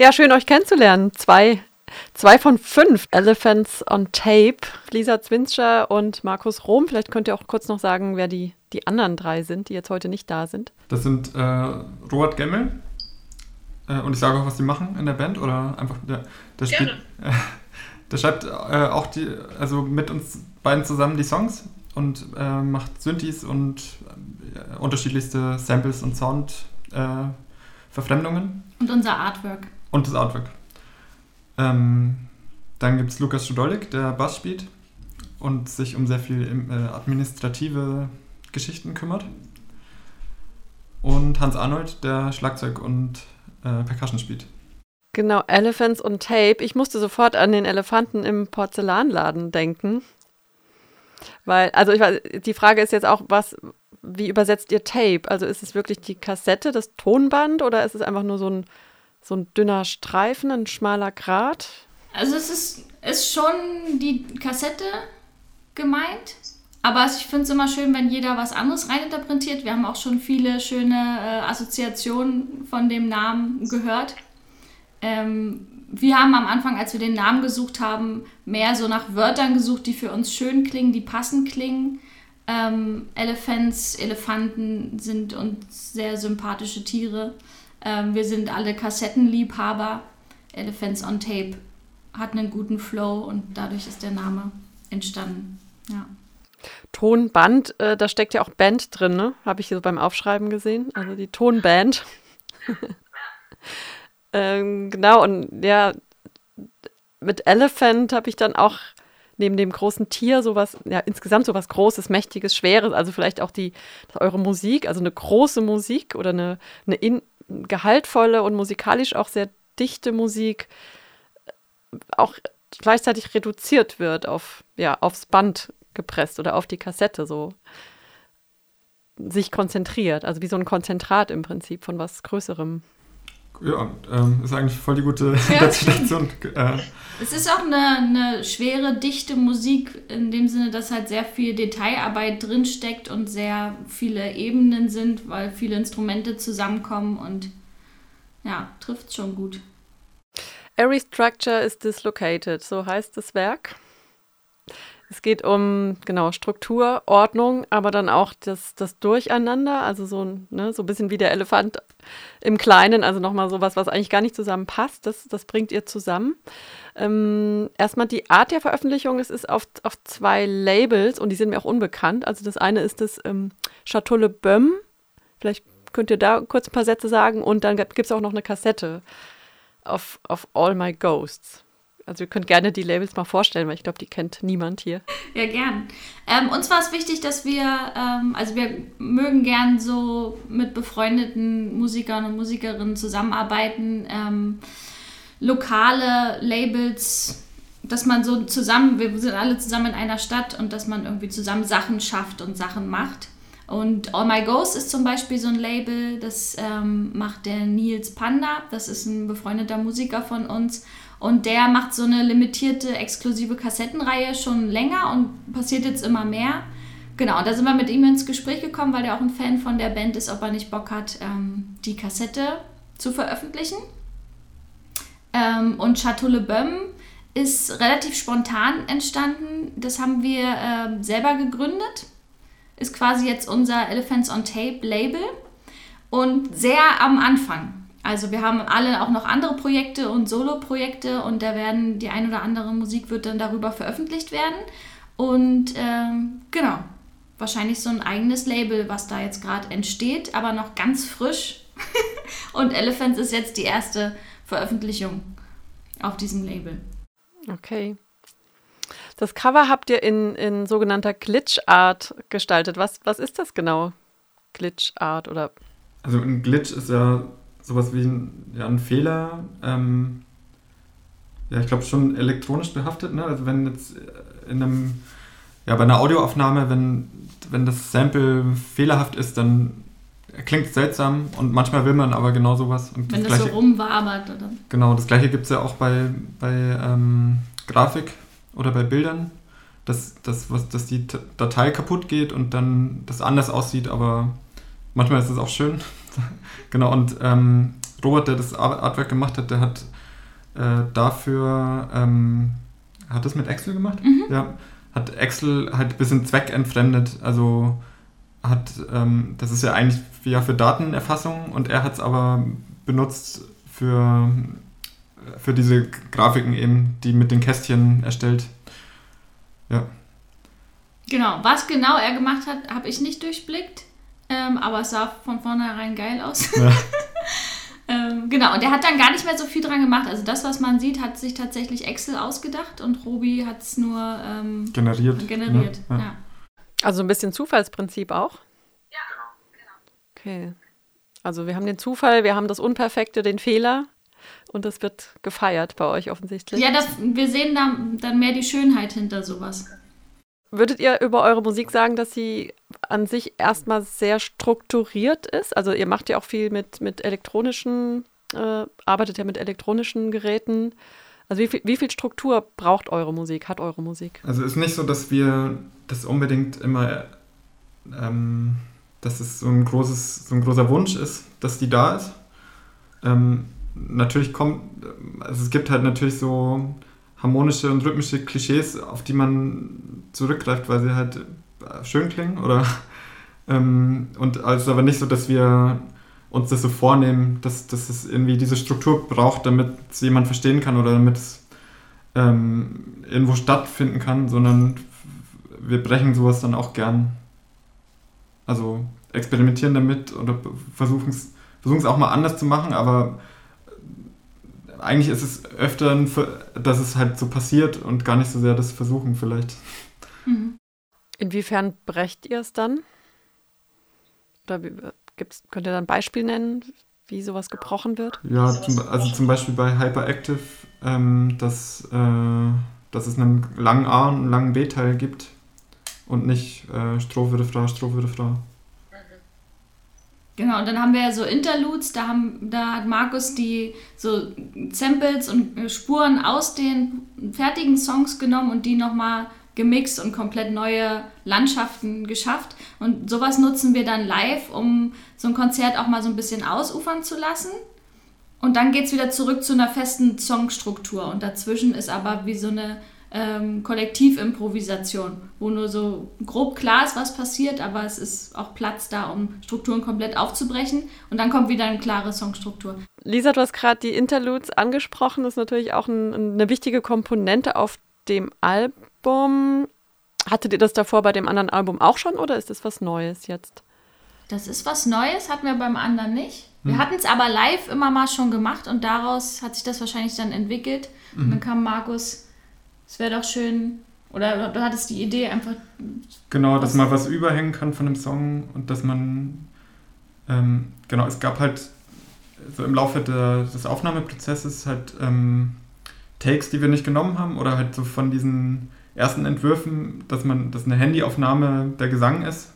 Ja, schön euch kennenzulernen. Zwei, zwei von fünf Elephants on Tape. Lisa Zwinscher und Markus Rom. Vielleicht könnt ihr auch kurz noch sagen, wer die, die anderen drei sind, die jetzt heute nicht da sind. Das sind äh, Robert Gemmel. Äh, und ich sage auch, was die machen in der Band oder einfach der, der spielt. Äh, der schreibt äh, auch die, also mit uns beiden zusammen die Songs und äh, macht Synthes und äh, unterschiedlichste Samples und Sound-Verfremdungen. und unser Artwork. Und das Artwork. Ähm, dann gibt es Lukas Schudolik, der Bass spielt und sich um sehr viel äh, administrative Geschichten kümmert. Und Hans Arnold, der Schlagzeug und äh, Percussion spielt. Genau, Elephants on Tape. Ich musste sofort an den Elefanten im Porzellanladen denken. Weil, also ich weiß, die Frage ist jetzt auch, was, wie übersetzt ihr Tape? Also ist es wirklich die Kassette, das Tonband oder ist es einfach nur so ein so ein dünner Streifen, ein schmaler Grat? Also es ist, ist schon die Kassette gemeint. Aber ich finde es immer schön, wenn jeder was anderes reininterpretiert. Wir haben auch schon viele schöne äh, Assoziationen von dem Namen gehört. Ähm, wir haben am Anfang, als wir den Namen gesucht haben, mehr so nach Wörtern gesucht, die für uns schön klingen, die passend klingen. Ähm, Elephants, Elefanten sind uns sehr sympathische Tiere. Ähm, wir sind alle Kassettenliebhaber. Elephants on Tape hat einen guten Flow und dadurch ist der Name entstanden. Ja. Tonband, äh, da steckt ja auch Band drin, ne? Habe ich so beim Aufschreiben gesehen. Also die Tonband. ähm, genau, und ja, mit Elephant habe ich dann auch neben dem großen Tier sowas, ja, insgesamt sowas Großes, Mächtiges, Schweres, also vielleicht auch die, eure Musik, also eine große Musik oder eine, eine in, gehaltvolle und musikalisch auch sehr dichte Musik auch gleichzeitig reduziert wird auf, ja, aufs Band gepresst oder auf die Kassette so sich konzentriert, also wie so ein Konzentrat im Prinzip von was Größerem. Ja, ähm, ist eigentlich voll die gute. Ja. Äh. Es ist auch eine, eine schwere, dichte Musik in dem Sinne, dass halt sehr viel Detailarbeit drinsteckt und sehr viele Ebenen sind, weil viele Instrumente zusammenkommen und ja, trifft schon gut. Every structure is dislocated, so heißt das Werk. Es geht um, genau, Struktur, Ordnung, aber dann auch das, das Durcheinander, also so, ne, so ein bisschen wie der Elefant im Kleinen, also nochmal sowas, was eigentlich gar nicht zusammenpasst, das, das bringt ihr zusammen. Ähm, erstmal die Art der Veröffentlichung, es ist auf, auf zwei Labels und die sind mir auch unbekannt. Also das eine ist das ähm, Chateau Le Böhm, vielleicht könnt ihr da kurz ein paar Sätze sagen und dann gibt es auch noch eine Kassette auf, auf All My Ghosts. Also ihr könnt gerne die Labels mal vorstellen, weil ich glaube, die kennt niemand hier. Ja, gern. Ähm, uns war es wichtig, dass wir, ähm, also wir mögen gern so mit befreundeten Musikern und Musikerinnen zusammenarbeiten. Ähm, lokale Labels, dass man so zusammen, wir sind alle zusammen in einer Stadt und dass man irgendwie zusammen Sachen schafft und Sachen macht. Und All My Ghost ist zum Beispiel so ein Label, das ähm, macht der Nils Panda, das ist ein befreundeter Musiker von uns. Und der macht so eine limitierte, exklusive Kassettenreihe schon länger und passiert jetzt immer mehr. Genau, und da sind wir mit ihm ins Gespräch gekommen, weil er auch ein Fan von der Band ist, ob er nicht Bock hat, ähm, die Kassette zu veröffentlichen. Ähm, und Chateau Le Böhm ist relativ spontan entstanden. Das haben wir äh, selber gegründet. Ist quasi jetzt unser Elephants on Tape Label. Und sehr am Anfang. Also wir haben alle auch noch andere Projekte und Solo-Projekte und da werden die ein oder andere Musik wird dann darüber veröffentlicht werden. Und ähm, genau, wahrscheinlich so ein eigenes Label, was da jetzt gerade entsteht, aber noch ganz frisch. und Elephants ist jetzt die erste Veröffentlichung auf diesem Label. Okay. Das Cover habt ihr in, in sogenannter Glitch-Art gestaltet. Was, was ist das genau? Glitch-Art oder? Also ein Glitch ist ja sowas wie ein, ja, ein Fehler, ähm, ja, ich glaube schon elektronisch behaftet, ne? Also wenn jetzt in einem, ja, bei einer Audioaufnahme, wenn, wenn das Sample fehlerhaft ist, dann klingt es seltsam und manchmal will man aber genau sowas. Und wenn das, das so rumwabert, oder? Genau, das gleiche gibt es ja auch bei, bei ähm, Grafik oder bei Bildern, dass, dass, was, dass die Datei kaputt geht und dann das anders aussieht, aber manchmal ist es auch schön. genau, und ähm, Robert, der das Artwork gemacht hat, der hat äh, dafür, ähm, hat das mit Excel gemacht? Mhm. Ja, hat Excel halt ein bisschen zweckentfremdet. Also hat, ähm, das ist ja eigentlich ja für Datenerfassung und er hat es aber benutzt für, für diese Grafiken eben, die mit den Kästchen erstellt. Ja. Genau, was genau er gemacht hat, habe ich nicht durchblickt, ähm, aber es sah von vornherein geil aus. Ja. ähm, genau, und er hat dann gar nicht mehr so viel dran gemacht. Also das, was man sieht, hat sich tatsächlich Excel ausgedacht und Robi hat es nur ähm, Generiert. generiert. Ja, Ja. Also ein bisschen Zufallsprinzip auch? Ja, Okay. Also wir haben den Zufall, wir haben das Unperfekte, den Fehler und das wird gefeiert bei euch offensichtlich. ja das, wir sehen da dann mehr die Schönheit hinter sowas. Würdet ihr über eure Musik sagen, dass sie an sich erstmal sehr strukturiert ist? Also ihr macht ja auch viel mit, mit elektronischen, äh, arbeitet ja mit elektronischen Geräten. Also wie viel, wie viel Struktur braucht eure Musik, hat eure Musik? Also ist nicht so, dass wir das unbedingt immer, ähm, dass es so ein großes, so ein großer Wunsch ist, dass die da ist. Ähm, natürlich kommt, also es gibt halt natürlich so harmonische und rhythmische Klischees, auf die man zurückgreift, weil sie halt äh, schön klingen oder ähm, und also aber nicht so, dass wir uns das so vornehmen, dass, dass es irgendwie diese Struktur braucht, damit es jemand verstehen kann oder damit es ähm, irgendwo stattfinden kann, sondern wir brechen sowas dann auch gern. Also experimentieren damit oder versuchen es versuchen es auch mal anders zu machen, aber eigentlich ist es öfter, ein Ver- dass es halt so passiert und gar nicht so sehr das Versuchen vielleicht. Mhm. Inwiefern brecht ihr es dann? Oder wie, gibt's, könnt ihr da ein Beispiel nennen, wie sowas gebrochen wird? Ja, zum, also zum Beispiel bei Hyperactive, ähm, dass, äh, dass es einen langen A und einen langen B-Teil gibt und nicht äh, Strophe, Refrain, Strophe, Refrain. Genau, und dann haben wir ja so Interludes, da, haben, da hat Markus die so Samples und äh, Spuren aus den fertigen Songs genommen und die nochmal gemixt und komplett neue Landschaften geschafft. Und sowas nutzen wir dann live, um so ein Konzert auch mal so ein bisschen ausufern zu lassen. Und dann geht es wieder zurück zu einer festen Songstruktur. Und dazwischen ist aber wie so eine ähm, Kollektivimprovisation, wo nur so grob klar ist, was passiert, aber es ist auch Platz da, um Strukturen komplett aufzubrechen. Und dann kommt wieder eine klare Songstruktur. Lisa, du hast gerade die Interludes angesprochen. Das ist natürlich auch ein, eine wichtige Komponente auf dem Album. Hattet ihr das davor bei dem anderen Album auch schon oder ist das was Neues jetzt? Das ist was Neues, hatten wir beim anderen nicht. Wir Hm. hatten es aber live immer mal schon gemacht und daraus hat sich das wahrscheinlich dann entwickelt. Und dann kam Markus, es wäre doch schön, oder du hattest die Idee einfach, Genau, dass man was überhängen kann von dem Song und dass man, ähm, genau, es gab halt so im Laufe der, des Aufnahmeprozesses halt ähm, Takes, die wir nicht genommen haben oder halt so von diesen ersten Entwürfen, dass man, dass eine Handyaufnahme der Gesang ist,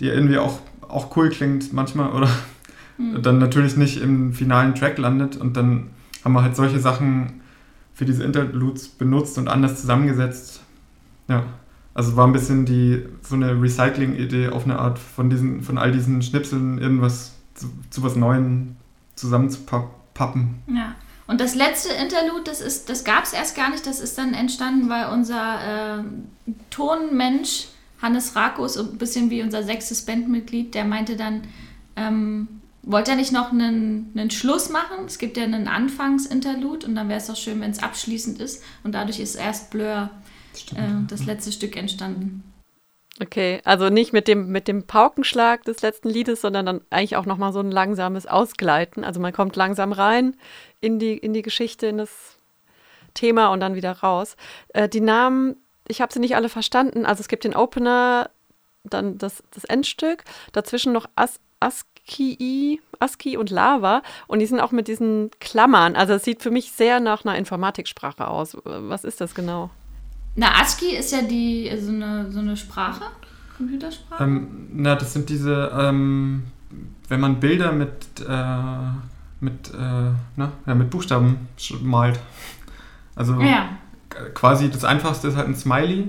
die irgendwie auch, auch cool klingt manchmal oder hm, dann natürlich nicht im finalen Track landet und dann haben wir halt solche Sachen für diese Interludes benutzt und anders zusammengesetzt. Ja, also war ein bisschen die so eine Recycling-Idee auf eine Art von diesen von all diesen Schnipseln irgendwas zu, zu was Neuem zusammenzupappen. Ja. Und das letzte Interlude, das ist, das gab es erst gar nicht, das ist dann entstanden, weil unser äh, Tonmensch Hannes Rakus, so ein bisschen wie unser sechstes Bandmitglied, der meinte dann, ähm, wollte er nicht noch einen, einen Schluss machen? Es gibt ja einen Anfangsinterlude und dann wäre es doch schön, wenn es abschließend ist. Und dadurch ist erst Blur Stimmt. äh, das letzte Stück entstanden. Okay, also nicht mit dem, mit dem Paukenschlag des letzten Liedes, sondern dann eigentlich auch nochmal so ein langsames Ausgleiten. Also man kommt langsam rein in die, in die Geschichte, in das Thema und dann wieder raus. Äh, die Namen, ich habe sie nicht alle verstanden. Also es gibt den Opener, dann das, das Endstück, dazwischen noch As ASCII, ASCII und Lava und die sind auch mit diesen Klammern. Also es sieht für mich sehr nach einer Informatiksprache aus. Was ist das genau? Na, ASCII ist ja die, so eine, so eine Sprache, Computersprache. Ähm, na, das sind diese, ähm, wenn man Bilder mit, äh, mit, äh, na, ja, mit Buchstaben malt. Also ja, quasi das Einfachste ist halt ein Smiley.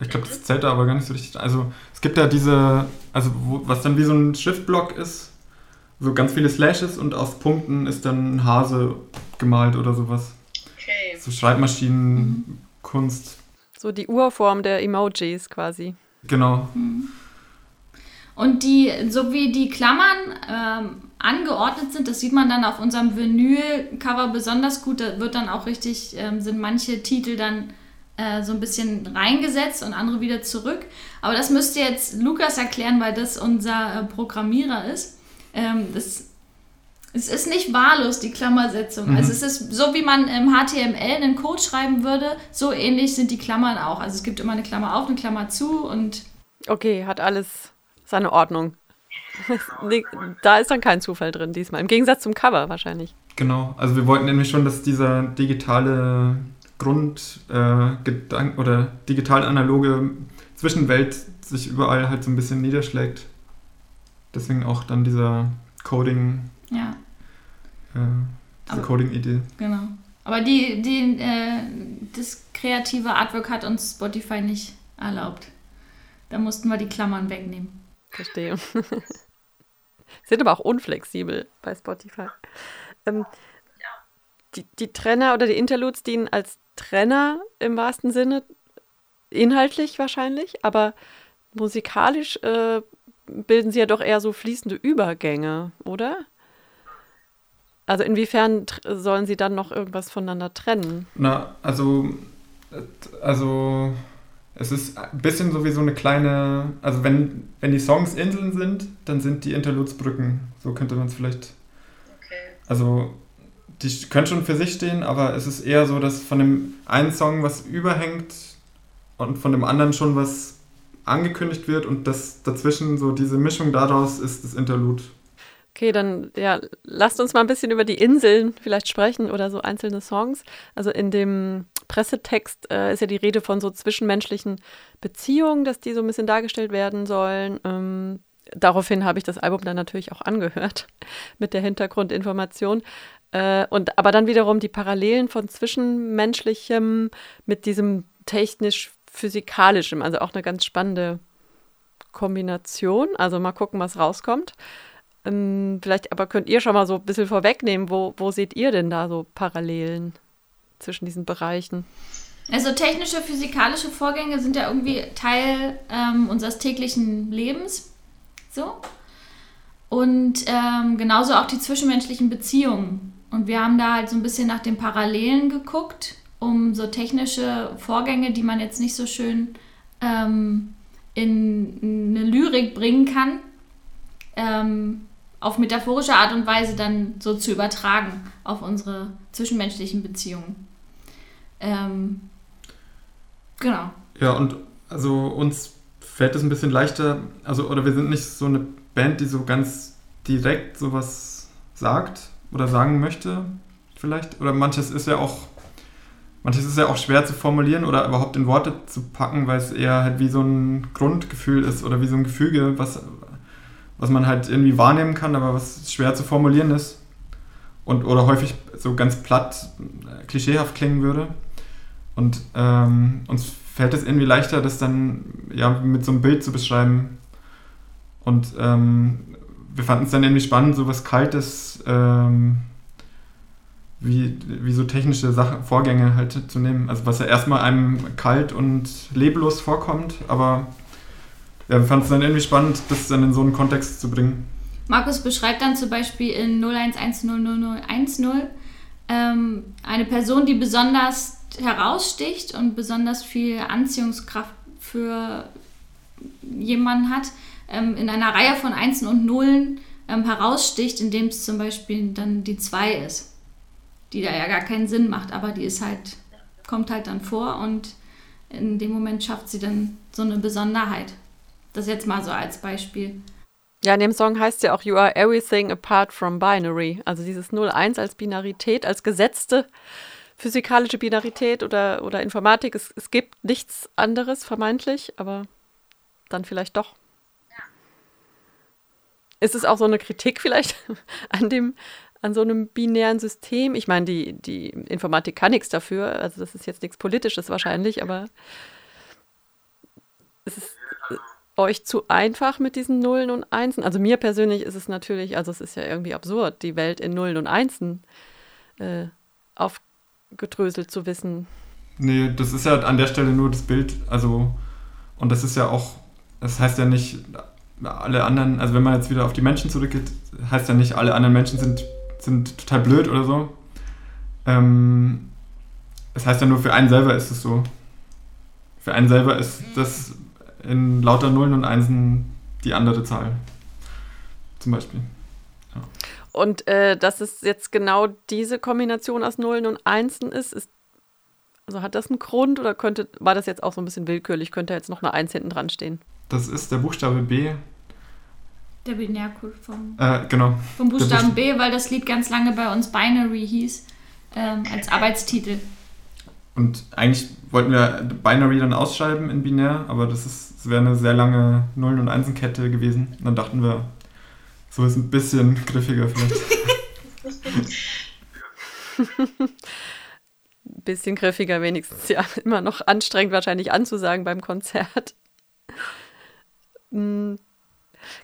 Ich glaube, das zählt da aber gar nicht so richtig. Also es gibt da diese, also wo, was dann wie so ein Schriftblock ist so ganz viele Slashes und aus Punkten ist dann ein Hase gemalt oder sowas. Okay. So Schreibmaschinenkunst. So die Urform der Emojis quasi. Genau. Mhm. Und die, so wie die Klammern ähm, angeordnet sind, das sieht man dann auf unserem Vinyl-Cover besonders gut. Da wird dann auch richtig, ähm, sind manche Titel dann äh, so ein bisschen reingesetzt und andere wieder zurück. Aber das müsste jetzt Lukas erklären, weil das unser äh, Programmierer ist. Ähm, das, es ist nicht wahllos, die Klammersetzung. Mhm. Also es ist so, wie man im HTML einen Code schreiben würde, so ähnlich sind die Klammern auch. Also es gibt immer eine Klammer auf, eine Klammer zu und... Okay, hat alles seine Ordnung. da ist dann kein Zufall drin diesmal. Im Gegensatz zum Cover wahrscheinlich. Genau, also wir wollten nämlich schon, dass dieser digitale Grund äh, oder digital-analoge Zwischenwelt sich überall halt so ein bisschen niederschlägt. Deswegen auch dann dieser Coding. Ja. Äh, diese Coding-Idee. Genau. Aber die, die, äh, das kreative Artwork hat uns Spotify nicht erlaubt. Da mussten wir die Klammern wegnehmen. Verstehe. Sind aber auch unflexibel bei Spotify. Ähm, die, die Trenner oder die Interludes dienen als Trenner im wahrsten Sinne, inhaltlich wahrscheinlich, aber musikalisch äh, bilden sie ja doch eher so fließende Übergänge, oder? Also inwiefern sollen sie dann noch irgendwas voneinander trennen? Na, also, also es ist ein bisschen so wie so eine kleine, also wenn, wenn die Songs Inseln sind, dann sind die Interludes Brücken. So könnte man es vielleicht. Okay. Also die können schon für sich stehen, aber es ist eher so, dass von dem einen Song was überhängt und von dem anderen schon was angekündigt wird und das dazwischen so diese Mischung daraus ist das Interlude. Okay, dann ja, lasst uns mal ein bisschen über die Inseln vielleicht sprechen oder so einzelne Songs. Also in dem Pressetext äh, ist ja die Rede von so zwischenmenschlichen Beziehungen, dass die so ein bisschen dargestellt werden sollen. Ähm, daraufhin habe ich das Album dann natürlich auch angehört mit der Hintergrundinformation. Äh, und aber dann wiederum die Parallelen von zwischenmenschlichem mit diesem technisch-physikalischem, also auch eine ganz spannende Kombination. Also mal gucken, was rauskommt. Ähm, vielleicht aber könnt ihr schon mal so ein bisschen vorwegnehmen, wo, wo seht ihr denn da so Parallelen zwischen diesen Bereichen? Also technische, physikalische Vorgänge sind ja irgendwie Teil ähm, unseres täglichen Lebens. So. Und ähm, genauso auch die zwischenmenschlichen Beziehungen. Und wir haben da halt so ein bisschen nach den Parallelen geguckt, um so technische Vorgänge, die man jetzt nicht so schön ähm, in eine Lyrik bringen kann, ähm, auf metaphorische Art und Weise dann so zu übertragen auf unsere zwischenmenschlichen Beziehungen. Ähm, genau. Ja, und also uns fällt es ein bisschen leichter, also oder wir sind nicht so eine Band, die so ganz direkt sowas sagt, oder sagen möchte, vielleicht. Oder manches ist ja auch, manches ist ja auch schwer zu formulieren oder überhaupt in Worte zu packen, weil es eher halt wie so ein Grundgefühl ist oder wie so ein Gefüge, was, was man halt irgendwie wahrnehmen kann, aber was schwer zu formulieren ist. Und, oder häufig so ganz platt, äh, klischeehaft klingen würde. Und ähm, uns fällt es irgendwie leichter, das dann ja mit so einem Bild zu beschreiben. Und ähm, wir fanden es dann irgendwie spannend, so was Kaltes, ähm, wie, wie so technische Sachen, Vorgänge halt zu nehmen. Also was ja erstmal einem kalt und leblos vorkommt, aber ja, wir fanden es dann irgendwie spannend, das dann in so einen Kontext zu bringen. Markus beschreibt dann zum Beispiel in 01100010 ähm, eine Person, die besonders heraussticht und besonders viel Anziehungskraft für jemanden hat ähm, in einer Reihe von Einsen und Nullen ähm, heraussticht, indem es zum Beispiel dann die 2 ist, die da ja gar keinen Sinn macht, aber die ist halt, kommt halt dann vor und in dem Moment schafft sie dann so eine Besonderheit. Das jetzt mal so als Beispiel. Ja, in dem Song heißt ja auch You are everything apart from binary. Also dieses 0-1 als Binarität, als gesetzte physikalische Binarität oder, oder Informatik. Es, es gibt nichts anderes vermeintlich, aber dann vielleicht doch. Ist es auch so eine Kritik vielleicht an dem, an so einem binären System? Ich meine, die, die Informatik kann nichts dafür, also das ist jetzt nichts Politisches wahrscheinlich, aber es ist. euch zu einfach mit diesen Nullen und Einsen? Also mir persönlich ist es natürlich, also es ist ja irgendwie absurd, die Welt in Nullen und Einsen äh, aufgedröselt zu wissen. Nee, das ist ja an der Stelle nur das Bild, also und das ist ja auch, das heißt ja nicht, alle anderen, also wenn man jetzt wieder auf die Menschen zurückgeht, heißt ja nicht, alle anderen Menschen sind, sind total blöd oder so. Ähm, das heißt ja nur, für einen selber ist es so. Für einen selber ist das in lauter Nullen und Einsen die andere Zahl. Zum Beispiel. Ja. Und äh, dass es jetzt genau diese Kombination aus Nullen und Einsen ist, ist also hat das einen Grund oder könnte, war das jetzt auch so ein bisschen willkürlich? Könnte jetzt noch eine Eins hinten dran stehen? Das ist der Buchstabe B. Der Binärcode vom, äh, genau. vom Buchstaben B, weil das Lied ganz lange bei uns Binary hieß, ähm, als Arbeitstitel. Und eigentlich wollten wir Binary dann ausschreiben in binär, aber das, das wäre eine sehr lange Nullen- und Einsenkette gewesen. Und dann dachten wir, so ist ein bisschen griffiger vielleicht. bisschen griffiger wenigstens. Ja, immer noch anstrengend wahrscheinlich anzusagen beim Konzert. Hm.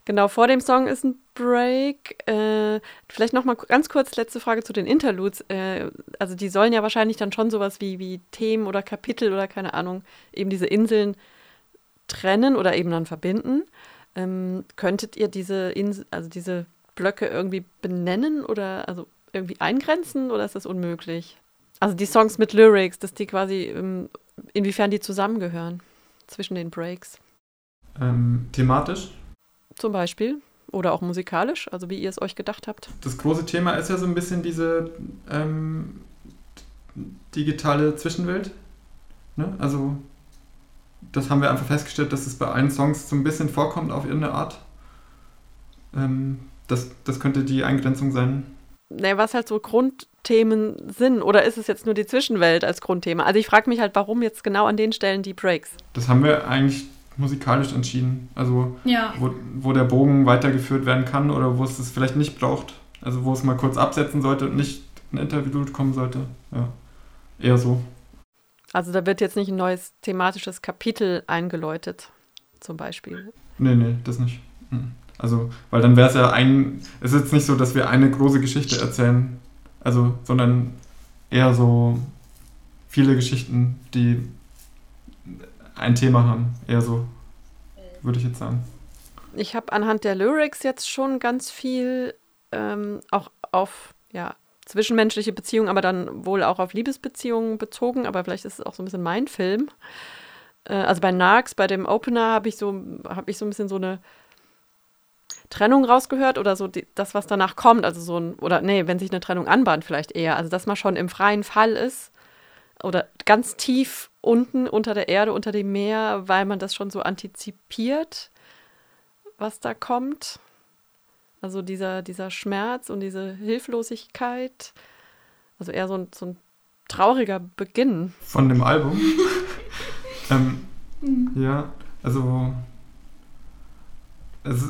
Genau, vor dem Song ist ein Break. Äh, vielleicht noch mal ganz kurz letzte Frage zu den Interludes. Äh, also die sollen ja wahrscheinlich dann schon sowas wie, wie Themen oder Kapitel oder keine Ahnung, eben diese Inseln trennen oder eben dann verbinden. Ähm, könntet ihr diese Insel, also diese Blöcke irgendwie benennen oder also irgendwie eingrenzen oder ist das unmöglich? Also die Songs mit Lyrics, dass die quasi, ähm, inwiefern die zusammengehören zwischen den Breaks. Ähm, thematisch? Zum Beispiel. Oder auch musikalisch, also wie ihr es euch gedacht habt. Das große Thema ist ja so ein bisschen diese ähm, digitale Zwischenwelt. Ne? Also das haben wir einfach festgestellt, dass es bei allen Songs so ein bisschen vorkommt auf irgendeine Art. Ähm, das, das könnte die Eingrenzung sein. Ne, was halt so Grundthemen sind. Oder ist es jetzt nur die Zwischenwelt als Grundthema? Also ich frage mich halt, warum jetzt genau an den Stellen die Breaks? Das haben wir eigentlich musikalisch entschieden. Also ja. wo, wo der Bogen weitergeführt werden kann oder wo es es vielleicht nicht braucht. Also wo es mal kurz absetzen sollte und nicht ein Interview kommen sollte. Ja. Eher so. Also da wird jetzt nicht ein neues thematisches Kapitel eingeläutet, zum Beispiel. Nee, nee, das nicht. Mhm. Also, weil dann wäre es ja ein. Es ist jetzt nicht so, dass wir eine große Geschichte erzählen. Also, sondern eher so viele Geschichten, die ein Thema haben. Eher so, würde ich jetzt sagen. Ich habe anhand der Lyrics jetzt schon ganz viel ähm, auch auf ja, zwischenmenschliche Beziehungen, aber dann wohl auch auf Liebesbeziehungen bezogen. Aber vielleicht ist es auch so ein bisschen mein Film. Äh, also bei Narcs, bei dem Opener, habe ich, so, hab ich so ein bisschen so eine Trennung rausgehört oder so die, das, was danach kommt. Also so ein, oder nee, wenn sich eine Trennung anbahnt, vielleicht eher. Also dass man schon im freien Fall ist oder ganz tief unten unter der Erde, unter dem Meer, weil man das schon so antizipiert, was da kommt. Also dieser, dieser Schmerz und diese Hilflosigkeit. Also eher so ein, so ein trauriger Beginn. Von dem Album? ähm, mhm. Ja, also es,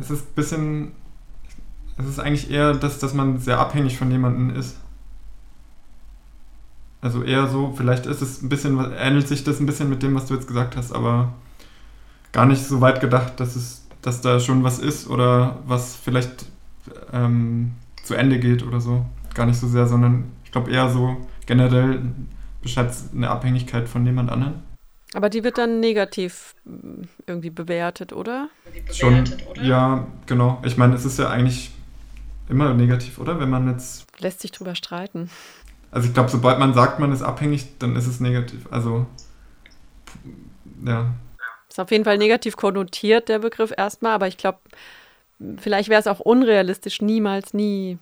es ist ein bisschen, es ist eigentlich eher, dass, dass man sehr abhängig von jemandem ist. Also eher so, vielleicht ist es ein bisschen, ähnelt sich das ein bisschen mit dem, was du jetzt gesagt hast, aber gar nicht so weit gedacht, dass es, dass da schon was ist oder was vielleicht ähm, zu Ende geht oder so. Gar nicht so sehr, sondern ich glaube eher so generell beschreibt es eine Abhängigkeit von jemand anderem. Aber die wird dann negativ mm, irgendwie bewertet, oder? Schon, ja, genau. Ich meine, es ist ja eigentlich immer negativ, oder? Wenn man jetzt. Lässt sich drüber streiten. Also ich glaube, sobald man sagt, man ist abhängig, dann ist es negativ. Also, ja. Ist auf jeden Fall negativ konnotiert, der Begriff erstmal, aber ich glaube, vielleicht wäre es auch unrealistisch, niemals, nie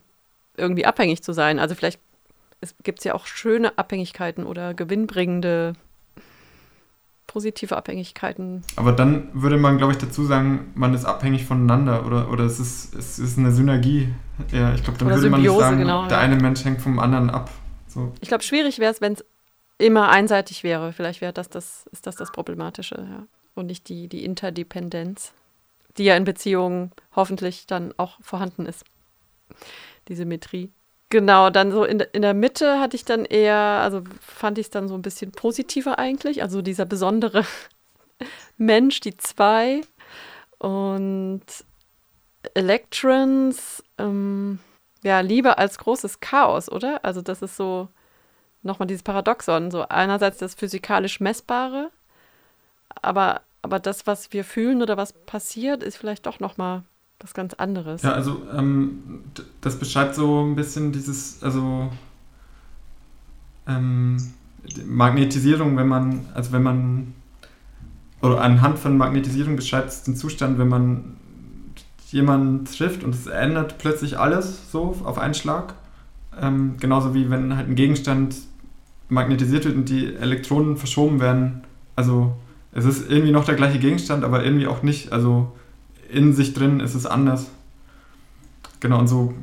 irgendwie abhängig zu sein. Also vielleicht gibt es ja auch schöne Abhängigkeiten oder gewinnbringende positive Abhängigkeiten. Aber dann würde man, glaube ich, dazu sagen, man ist abhängig voneinander oder, oder es, ist, es ist eine Synergie. Ja, ich glaube, dann oder würde Symbiose, man nicht sagen, genau, der ja. eine Mensch hängt vom anderen ab. So. Ich glaube, schwierig wäre es, wenn es immer einseitig wäre. Vielleicht wäre das, das, ist das das Problematische, ja. Und nicht die, die Interdependenz, die ja in Beziehungen hoffentlich dann auch vorhanden ist. Die Symmetrie. Genau, dann so in, in der Mitte hatte ich dann eher, also fand ich es dann so ein bisschen positiver eigentlich. Also dieser besondere Mensch, die zwei, Und Electrons, ähm, ja, Liebe als großes Chaos, oder? Also das ist so nochmal dieses Paradoxon, so einerseits das physikalisch Messbare, aber, aber das, was wir fühlen oder was passiert, ist vielleicht doch nochmal was ganz anderes. Ja, also ähm, das beschreibt so ein bisschen dieses, also ähm, Magnetisierung, wenn man, also wenn man, oder anhand von Magnetisierung beschreibt es den Zustand, wenn man jemanden trifft und es ändert plötzlich alles so auf einen Schlag. Ähm, genauso wie wenn halt ein Gegenstand magnetisiert wird und die Elektronen verschoben werden. Also es ist irgendwie noch der gleiche Gegenstand, aber irgendwie auch nicht. Also in sich drin ist es anders. Genau, und so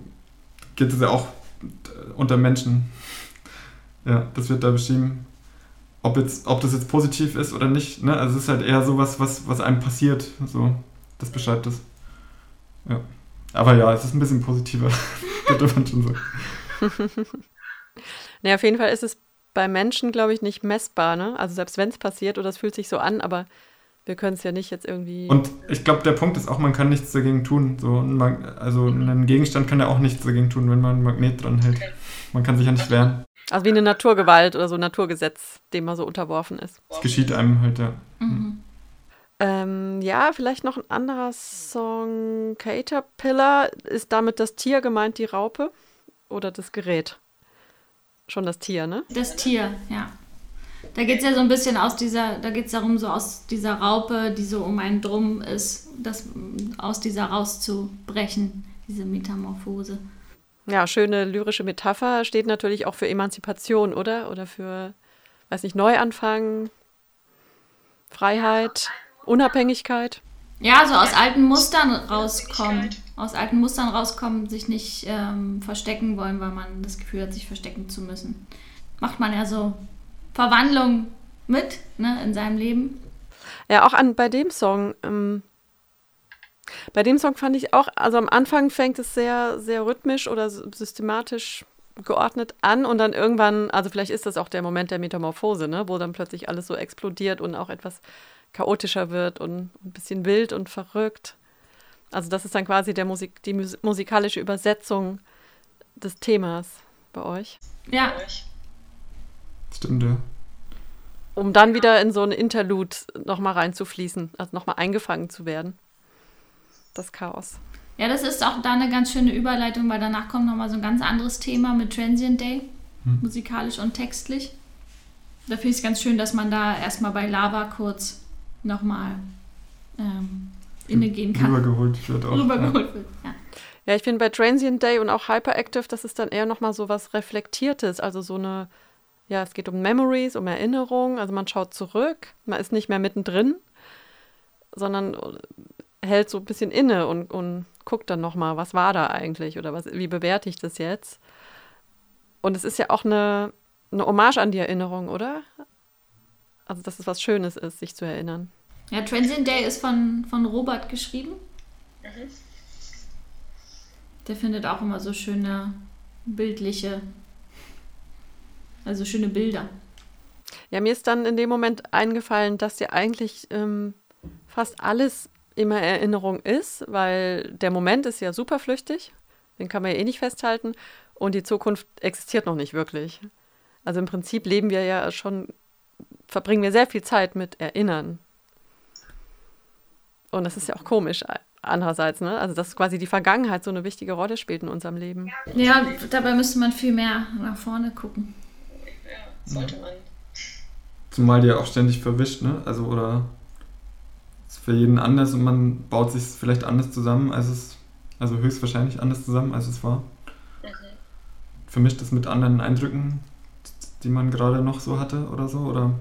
geht es ja auch unter Menschen. Ja, das wird da beschrieben. Ob, jetzt, ob das jetzt positiv ist oder nicht. Ne? Also es ist halt eher sowas, was, was einem passiert. So, das beschreibt es. Ja. Aber ja, es ist ein bisschen positiver, könnte man schon sagen. naja, auf jeden Fall ist es bei Menschen, glaube ich, nicht messbar. Ne? Also selbst wenn es passiert oder es fühlt sich so an, aber wir können es ja nicht jetzt irgendwie. Und ich glaube, der Punkt ist auch, man kann nichts dagegen tun. So ein also ein Gegenstand kann ja auch nichts dagegen tun, wenn man ein Magnet dran hält. Man kann sich ja nicht wehren. Also wie eine Naturgewalt oder so ein Naturgesetz, dem man so unterworfen ist. Es geschieht einem halt, ja. Mhm. Ähm, ja, vielleicht noch ein anderer Song. Caterpillar. Ist damit das Tier gemeint, die Raupe? Oder das Gerät? Schon das Tier, ne? Das Tier, ja. Da geht es ja so ein bisschen aus dieser, da geht es darum, so aus dieser Raupe, die so um einen drum ist, das aus dieser rauszubrechen, diese Metamorphose. Ja, schöne lyrische Metapher steht natürlich auch für Emanzipation, oder? Oder für, weiß nicht, Neuanfang, Freiheit, Unabhängigkeit. Ja, so aus alten Mustern rauskommen. Aus alten Mustern rauskommen, sich nicht ähm, verstecken wollen, weil man das Gefühl hat, sich verstecken zu müssen. Macht man ja so Verwandlung mit ne, in seinem Leben. Ja, auch an, bei dem Song. Ähm, bei dem Song fand ich auch, also am Anfang fängt es sehr, sehr rhythmisch oder systematisch geordnet an und dann irgendwann, also vielleicht ist das auch der Moment der Metamorphose, ne, wo dann plötzlich alles so explodiert und auch etwas chaotischer wird und ein bisschen wild und verrückt. Also das ist dann quasi der Musik, die musikalische Übersetzung des Themas bei euch. Ja. Stimmt, ja. Um dann wieder in so ein Interlude nochmal reinzufließen, also nochmal eingefangen zu werden. Das Chaos. Ja, das ist auch da eine ganz schöne Überleitung, weil danach kommt nochmal so ein ganz anderes Thema mit Transient Day, hm. musikalisch und textlich. Da finde ich es ganz schön, dass man da erstmal bei Lava kurz nochmal ähm, innegehen kann. Rübergeholt wird auch. Rübergeholt ja. wird, ja. Ja, ich finde bei Transient Day und auch Hyperactive, das ist dann eher nochmal so was Reflektiertes, also so eine ja, es geht um Memories, um Erinnerungen. Also man schaut zurück, man ist nicht mehr mittendrin, sondern hält so ein bisschen inne und, und guckt dann nochmal, was war da eigentlich oder was, wie bewerte ich das jetzt? Und es ist ja auch eine, eine Hommage an die Erinnerung, oder? Also, dass es was Schönes ist, sich zu erinnern. Ja, Transient Day ist von, von Robert geschrieben. Mhm. Der findet auch immer so schöne bildliche also schöne Bilder. Ja, mir ist dann in dem Moment eingefallen, dass ja eigentlich ähm, fast alles immer Erinnerung ist, weil der Moment ist ja super flüchtig, den kann man ja eh nicht festhalten und die Zukunft existiert noch nicht wirklich. Also im Prinzip leben wir ja schon, verbringen wir sehr viel Zeit mit Erinnern. Und das ist ja auch komisch andererseits, ne? Also dass quasi die Vergangenheit so eine wichtige Rolle spielt in unserem Leben. Ja, dabei müsste man viel mehr nach vorne gucken sollte man. Zumal die ja auch ständig verwischt, ne? Also oder ist für jeden anders und man baut sich vielleicht anders zusammen, als es, also höchstwahrscheinlich anders zusammen, als es war. Mhm. Vermischt es mit anderen Eindrücken, die man gerade noch so hatte oder so, oder?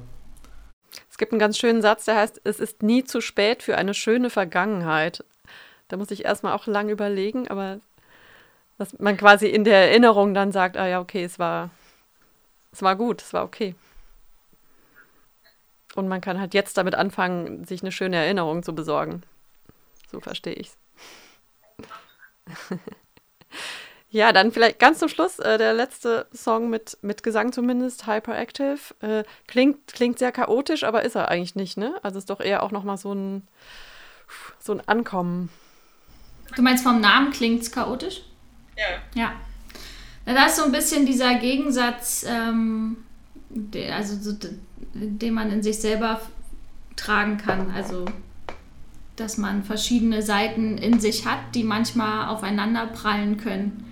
Es gibt einen ganz schönen Satz, der heißt, es ist nie zu spät für eine schöne Vergangenheit. Da muss ich erstmal auch lang überlegen, aber dass man quasi in der Erinnerung dann sagt, ah ja, okay, es war, es war gut, es war okay. Und man kann halt jetzt damit anfangen, sich eine schöne Erinnerung zu besorgen. So verstehe ich's. ja, dann vielleicht ganz zum Schluss äh, der letzte Song mit, mit Gesang zumindest, Hyperactive. Äh, klingt, klingt sehr chaotisch, aber ist er eigentlich nicht, ne? Also ist doch eher auch nochmal so ein so ein Ankommen. Du meinst, vom Namen klingt es chaotisch? Ja. Ja. Na, da ist so ein bisschen dieser Gegensatz, ähm, der, also so, d- den man in sich selber tragen kann. Also, dass man verschiedene Seiten in sich hat, die manchmal aufeinander prallen können.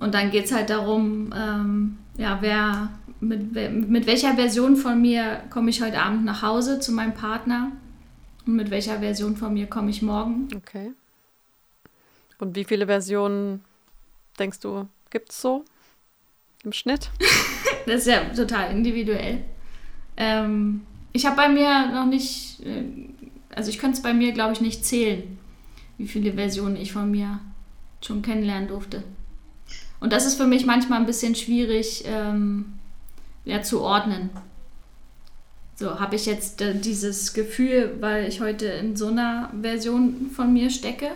Und dann geht es halt darum, ähm, ja, wer, mit, mit welcher Version von mir komme ich heute Abend nach Hause zu meinem Partner und mit welcher Version von mir komme ich morgen. Okay. Und wie viele Versionen denkst du, gibt es so im Schnitt? Das ist ja total individuell. Ähm, ich habe bei mir noch nicht, äh, also ich könnte es bei mir, glaube ich, nicht zählen, wie viele Versionen ich von mir schon kennenlernen durfte. Und das ist für mich manchmal ein bisschen schwierig ähm, ja, zu ordnen. So, habe ich jetzt äh, dieses Gefühl, weil ich heute in so einer Version von mir stecke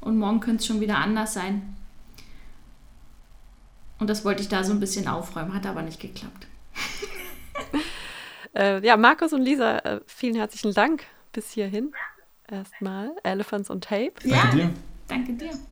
und morgen könnte es schon wieder anders sein. Und das wollte ich da so ein bisschen aufräumen, hat aber nicht geklappt. Äh, ja, Markus und Lisa, äh, vielen herzlichen Dank bis hierhin. Erstmal Elephants on Tape. Danke dir. Danke dir.